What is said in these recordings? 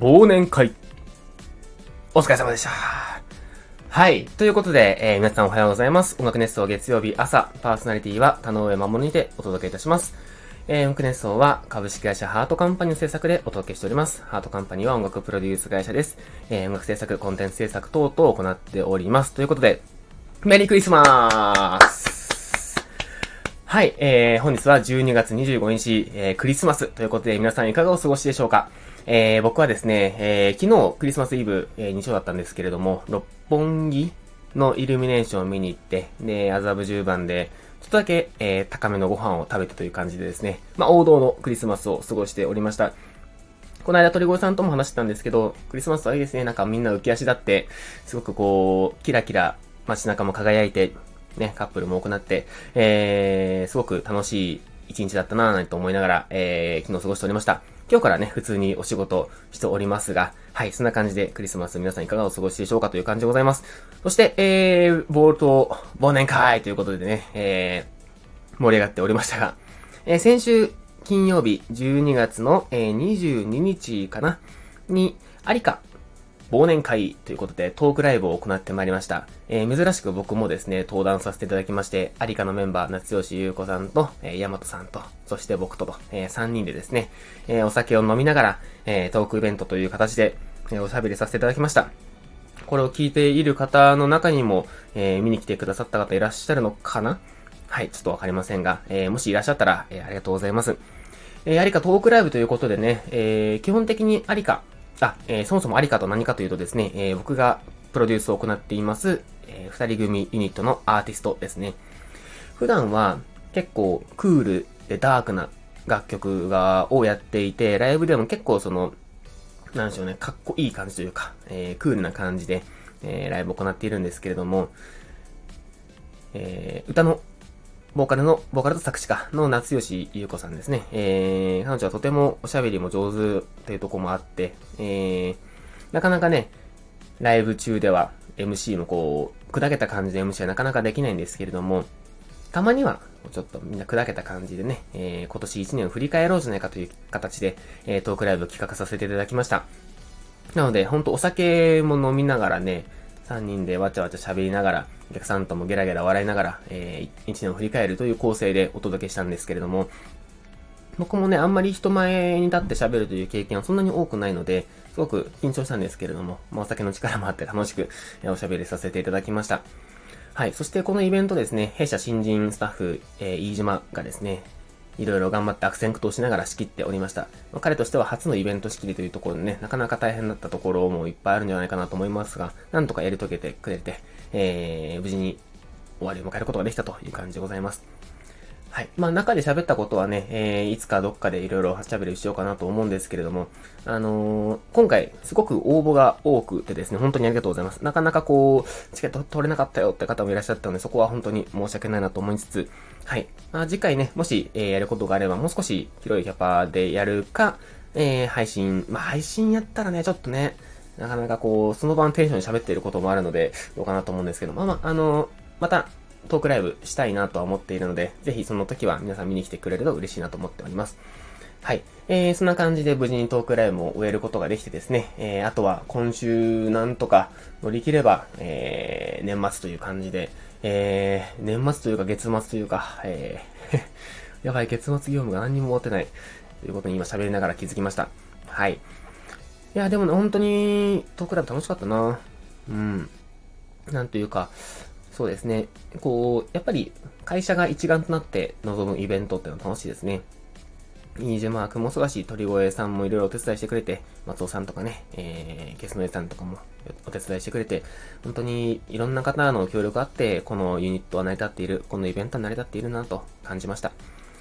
忘年会。お疲れ様でした。はい。ということで、えー、皆さんおはようございます。音楽熱奏月曜日朝、パーソナリティは田上守にてお届けいたします。えー、音楽熱奏は株式会社ハートカンパニーの制作でお届けしております。ハートカンパニーは音楽プロデュース会社です。えー、音楽制作、コンテンツ制作等々を行っております。ということで、メリークリスマスはい、えー、本日は12月25日、えー、クリスマスということで皆さんいかがお過ごしでしょうか？えー、僕はですね、えー、昨日クリスマスイブ、えー、日曜だったんですけれども、六本木のイルミネーションを見に行って、で、麻布十番で、ちょっとだけ、えー、高めのご飯を食べたという感じでですね、まあ、王道のクリスマスを過ごしておりました。この間鳥越さんとも話してたんですけど、クリスマスはいいですね。なんかみんな浮き足立って、すごくこう、キラキラ街中も輝いて、ね、カップルも多くなって、えー、すごく楽しい一日だったなぁと思いながら、えー、昨日過ごしておりました。今日からね、普通にお仕事しておりますが、はい、そんな感じでクリスマス皆さんいかがお過ごしでしょうかという感じでございます。そして、えー、ボールと忘年会ということでね、えー、盛り上がっておりましたが、えー、先週金曜日12月の、えー、22日かなに、ありか忘年会ということでトークライブを行ってまいりました。えー、珍しく僕もですね、登壇させていただきまして、アリカのメンバー、夏吉優子さんと、えー、ヤマトさんと、そして僕とと、えー、3人でですね、えー、お酒を飲みながら、え、トークイベントという形で、え、おしゃべりさせていただきました。これを聞いている方の中にも、え、見に来てくださった方いらっしゃるのかな？はい、ちょっとわかりませんが、え、もしいらっしゃったら、え、ありがとうございます。えー、アリカトークライブということでね、え、基本的にアリカ、あ、えー、そもそもありかと何かというとですね、えー、僕がプロデュースを行っています、えー、二人組ユニットのアーティストですね。普段は結構クールでダークな楽曲が、をやっていて、ライブでも結構その、なんでしょうね、かっこいい感じというか、えー、クールな感じで、えー、ライブを行っているんですけれども、えー、歌のボーカルの、ボーカルと作詞家の夏吉優子さんですね。えー、彼女はとてもおしゃべりも上手っていうとこもあって、えー、なかなかね、ライブ中では MC もこう、砕けた感じで MC はなかなかできないんですけれども、たまには、ちょっとみんな砕けた感じでね、えー、今年1年を振り返ろうじゃないかという形で、えー、トークライブを企画させていただきました。なので、ほんとお酒も飲みながらね、3人でわちゃわちゃ喋りながら、お客さんともゲラゲラ笑いながら、えー、1年を振り返るという構成でお届けしたんですけれども、僕もね、あんまり人前に立って喋るという経験はそんなに多くないので、すごく緊張したんですけれども、まあ、お酒の力もあって楽しく、え、おしゃべりさせていただきました。はい。そしてこのイベントですね、弊社新人スタッフ、えー、飯島がですね、いろいろ頑張って悪戦苦闘しながら仕切っておりました。ま、彼としては初のイベント仕切りというところでね、なかなか大変だったところもいっぱいあるんじゃないかなと思いますが、なんとかやり遂げてくれて、えー、無事に終わりを迎えることができたという感じでございます。はい。まあ中で喋ったことはね、えー、いつかどっかでいろいろ喋りしようかなと思うんですけれども、あのー、今回すごく応募が多くてですね、本当にありがとうございます。なかなかこう、チケット取れなかったよって方もいらっしゃったので、そこは本当に申し訳ないなと思いつつ、はい。まあ次回ね、もし、えー、やることがあれば、もう少し広いキャパでやるか、えー、配信、まあ配信やったらね、ちょっとね、なかなかこう、その場のテンションで喋っていることもあるので、どうかなと思うんですけど、まあまあ、あのー、また、トークライブしたいなとは思っているので、ぜひその時は皆さん見に来てくれると嬉しいなと思っております。はい。えー、そんな感じで無事にトークライブも終えることができてですね、えー、あとは今週なんとか乗り切れば、えー、年末という感じで、えー、年末というか月末というか、えー やばい、月末業務が何にも終わってない。ということに今喋りながら気づきました。はい。いや、でもね、本当に、トークライブ楽しかったなうん。なんというか、そうですね。こう、やっぱり会社が一丸となって臨むイベントっていうのは楽しいですね。飯島君もそうだしい、鳥越さんもいろいろお手伝いしてくれて、松尾さんとかね、えー、ゲスのエさんとかもお手伝いしてくれて、本当にいろんな方の協力あって、このユニットは成り立っている、このイベントは成り立っているなと感じました。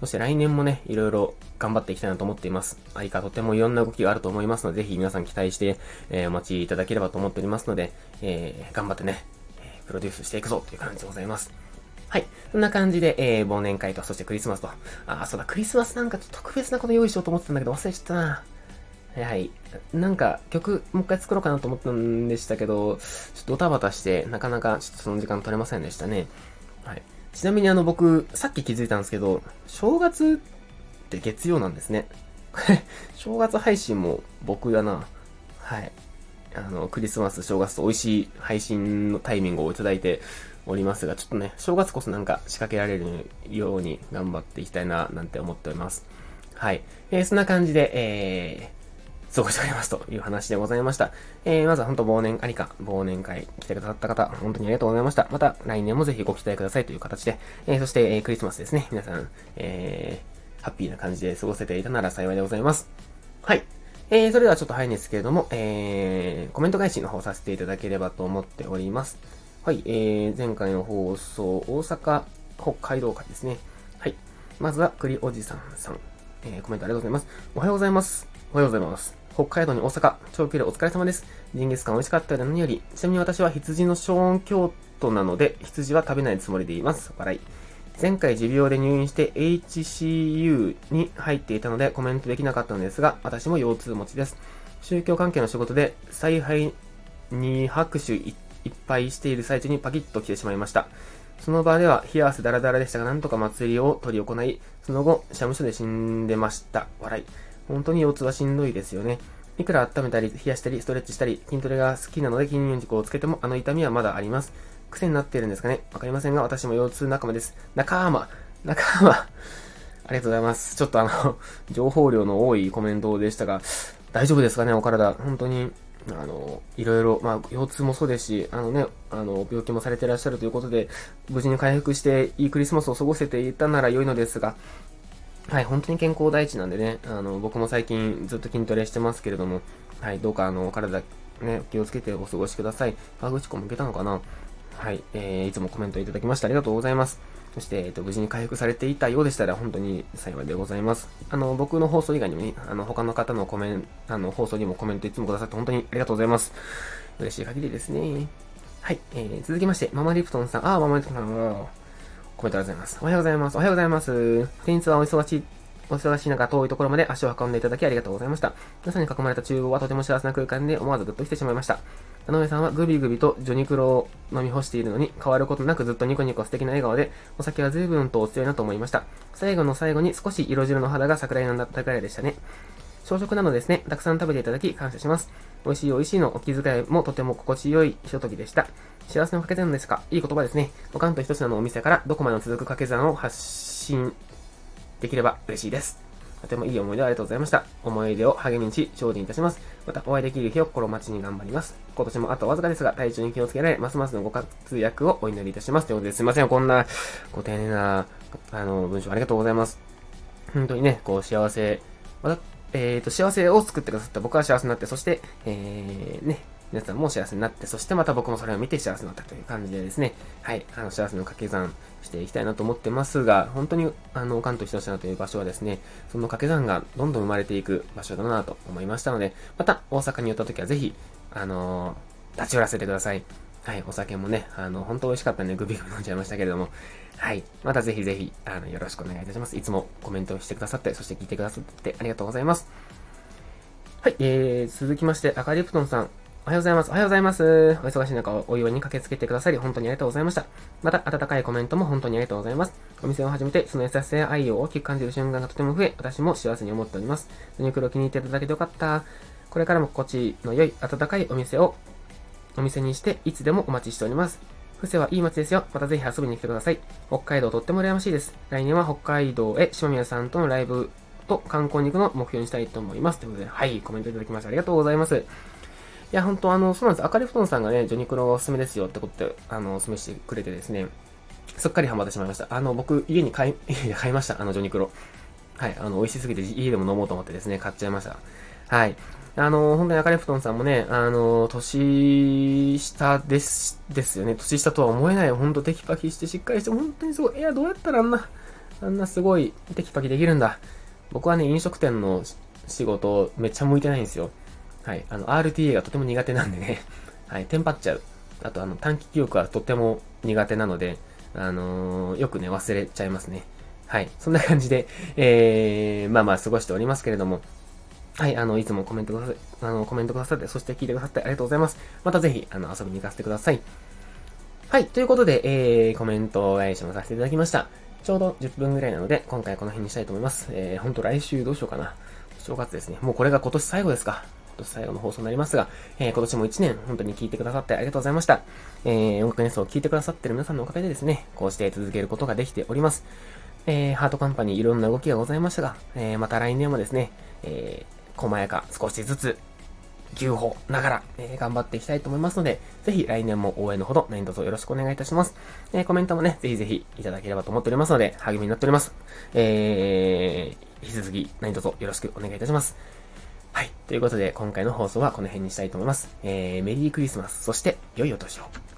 そして来年もね、いろいろ頑張っていきたいなと思っています。あいかとてもいろんな動きがあると思いますので、ぜひ皆さん期待して、えー、お待ちいただければと思っておりますので、えー、頑張ってね、プロデュースしていくぞという感じでございます。はい。そんな感じで、えー、忘年会と、そしてクリスマスと。あ、そうだ、クリスマスなんかちょっと特別なこと用意しようと思ってたんだけど、忘れちゃったな。はい。なんか、曲、もう一回作ろうかなと思ったんでしたけど、ちょっとドタバタして、なかなかちょっとその時間取れませんでしたね。はい。ちなみにあの僕、さっき気づいたんですけど、正月って月曜なんですね。正月配信も僕だな。はい。あの、クリスマス、正月と美味しい配信のタイミングをいただいておりますが、ちょっとね、正月こそなんか仕掛けられるように頑張っていきたいな、なんて思っております。はい。えー、そんな感じで、えー、過ごしておりますという話でございました。えー、まずは本当忘年、ありか、忘年会来てくださった方、本当にありがとうございました。また来年もぜひご期待くださいという形で、えー、そして、えー、クリスマスですね。皆さん、えー、ハッピーな感じで過ごせていたなら幸いでございます。はい。えー、それではちょっと早いんですけれども、えー、コメント返しの方させていただければと思っております。はい、えー、前回の放送、大阪、北海道会ですね。はい。まずは、栗おじさんさん。えー、コメントありがとうございます。おはようございます。おはようございます。北海道に大阪、長距離お疲れ様です。ジンギスカン美味しかったよ何より、ちなみに私は羊の小音京都なので、羊は食べないつもりでいます。笑い。前回持病で入院して HCU に入っていたのでコメントできなかったのですが、私も腰痛持ちです。宗教関係の仕事で采配に拍手いっぱいしている最中にパキッと来てしまいました。その場では冷や汗ダラダラでしたが、なんとか祭りを取り行い、その後、社務所で死んでました。笑い。本当に腰痛はしんどいですよね。いくら温めたり、冷やしたり、ストレッチしたり、筋トレが好きなので筋肉をつけてもあの痛みはまだあります。癖になってるんですかね？わかりませんが、私も腰痛仲間です。仲間仲間ありがとうございます。ちょっとあの 情報量の多いコメントでしたが、大丈夫ですかね？お体。本当に、あの、いろいろ、まあ、腰痛もそうですし、あのね、あの、病気もされてらっしゃるということで、無事に回復して、いいクリスマスを過ごせていたなら良いのですが、はい、本当に健康第一なんでね、あの、僕も最近ずっと筋トレしてますけれども、はい、どうかあの、体、ね、気をつけてお過ごしください。川口湖向けたのかな？はい、えー、いつもコメントいただきましてありがとうございます。そして、えっ、と、無事に回復されていたようでしたら、本当に幸いでございます。あの、僕の放送以外にもね、あの、他の方のコメント、あの、放送にもコメントいつもくださって本当にありがとうございます。嬉しい限りですね。はい、えー、続きまして、ママリプトンさん、あー、ママリプトンさんも、コメントありがとうございます。おはようございます。おはようございます。先日はお忙しいお忙しい中、遠いところまで足を運んでいただきありがとうございました。皆さんに囲まれた厨房はとても幸せな空間で思わずグッと来てしまいました。田上さんはグビグビとジョニクロを飲み干しているのに変わることなくずっとニコニコ素敵な笑顔で、お酒は随分とお強いなと思いました。最後の最後に少し色白の肌が桜色になったくらいでしたね。朝食なのですね、たくさん食べていただき感謝します。美味しい美味しいのお気遣いもとても心地よいひとときでした。幸せの掛け算ですかいい言葉ですね。おかんと一品のお店からどこまでも続く掛け算を発信できれば嬉しいです。とてもいい思い出をありがとうございました。思い出を励みにし、精進いたします。またお会いできる日を心待ちに頑張ります。今年もあとわずかですが、体調に気をつけられ、ますますのご活躍をお祈りいたします。ということですいません。こんな、ご丁寧な、あの、文章ありがとうございます。本当にね、こう、幸せ、ま、えっ、ー、と、幸せを作ってくださった僕は幸せになって、そして、えー、ね、皆さんも幸せになって、そしてまた僕もそれを見て幸せになったという感じでですね、はい、あの、幸せの掛け算していきたいなと思ってますが、本当に、あの、関東一品という場所はですね、その掛け算がどんどん生まれていく場所だなと思いましたので、また大阪に寄った時はぜひ、あのー、立ち寄らせてください。はい、お酒もね、あの、本当美味しかったんでグビグビ飲んじゃいましたけれども、はい、またぜひぜひ、あの、よろしくお願いいたします。いつもコメントしてくださって、そして聞いてくださってありがとうございます。はい、えー、続きまして、赤リプトンさん、おはようございます。おはようございます。お忙しい中、お祝いに駆けつけてくださり、本当にありがとうございました。また、温かいコメントも本当にありがとうございます。お店を始めて、その優しさや愛を大きく感じる瞬間がとても増え、私も幸せに思っております。ユニクロ気に入っていただけてよかった。これからも心地の良い、温かいお店を、お店にして、いつでもお待ちしております。布施はいい街ですよ。またぜひ遊びに来てください。北海道とっても羨ましいです。来年は北海道へ島宮さんとのライブと観光に行くのを目標にしたいと思います。ということで、はい、コメントいただきましてありがとうございます。いや、本当あの、そうなんです。赤リフトンさんがね、ジョニクロがおすすめですよってことで、あの、おすすめしてくれてですね、すっかりハマってしまいました。あの、僕、家に買い、買いました。あの、ジョニクロ。はい。あの、美味しすぎて家でも飲もうと思ってですね、買っちゃいました。はい。あの、本当に赤リフトンさんもね、あの、年下です、ですよね。年下とは思えない。ほんとテキパキしてしっかりして、本当にすごい。いや、どうやったらあんな、あんなすごいテキパキできるんだ。僕はね、飲食店の仕事めっちゃ向いてないんですよ。はい。あの、RTA がとても苦手なんでね。はい。テンパっちゃう。あと、あの、短期記憶はとても苦手なので、あのー、よくね、忘れちゃいますね。はい。そんな感じで、えー、まあまあ過ごしておりますけれども、はい、あの、いつもコメントくださあの、コメントくださって、そして聞いてくださってありがとうございます。またぜひ、あの、遊びに行かせてください。はい、ということで、えー、コメント返しもさせていただきました。ちょうど10分ぐらいなので、今回この辺にしたいと思います。えー、ほんと来週どうしようかな。正月ですね。もうこれが今年最後ですか。今年最後の放送になりますが、えー、今年も1年本当に聞いてくださってありがとうございました。えー、音楽ネストを聞いてくださってる皆さんのおかげでですね、こうして続けることができております。えー、ハートカンパニーいろんな動きがございましたが、えー、また来年もですね、えー、細やか少しずつ牛歩ながら、えー、頑張っていきたいと思いますので、ぜひ来年も応援のほど何卒よろしくお願いいたします。えー、コメントもね、ぜひぜひいただければと思っておりますので、励みになっております。えー、引き続き何卒よろしくお願いいたします。はい。ということで、今回の放送はこの辺にしたいと思います。えー、メリークリスマス、そして、良いお年を。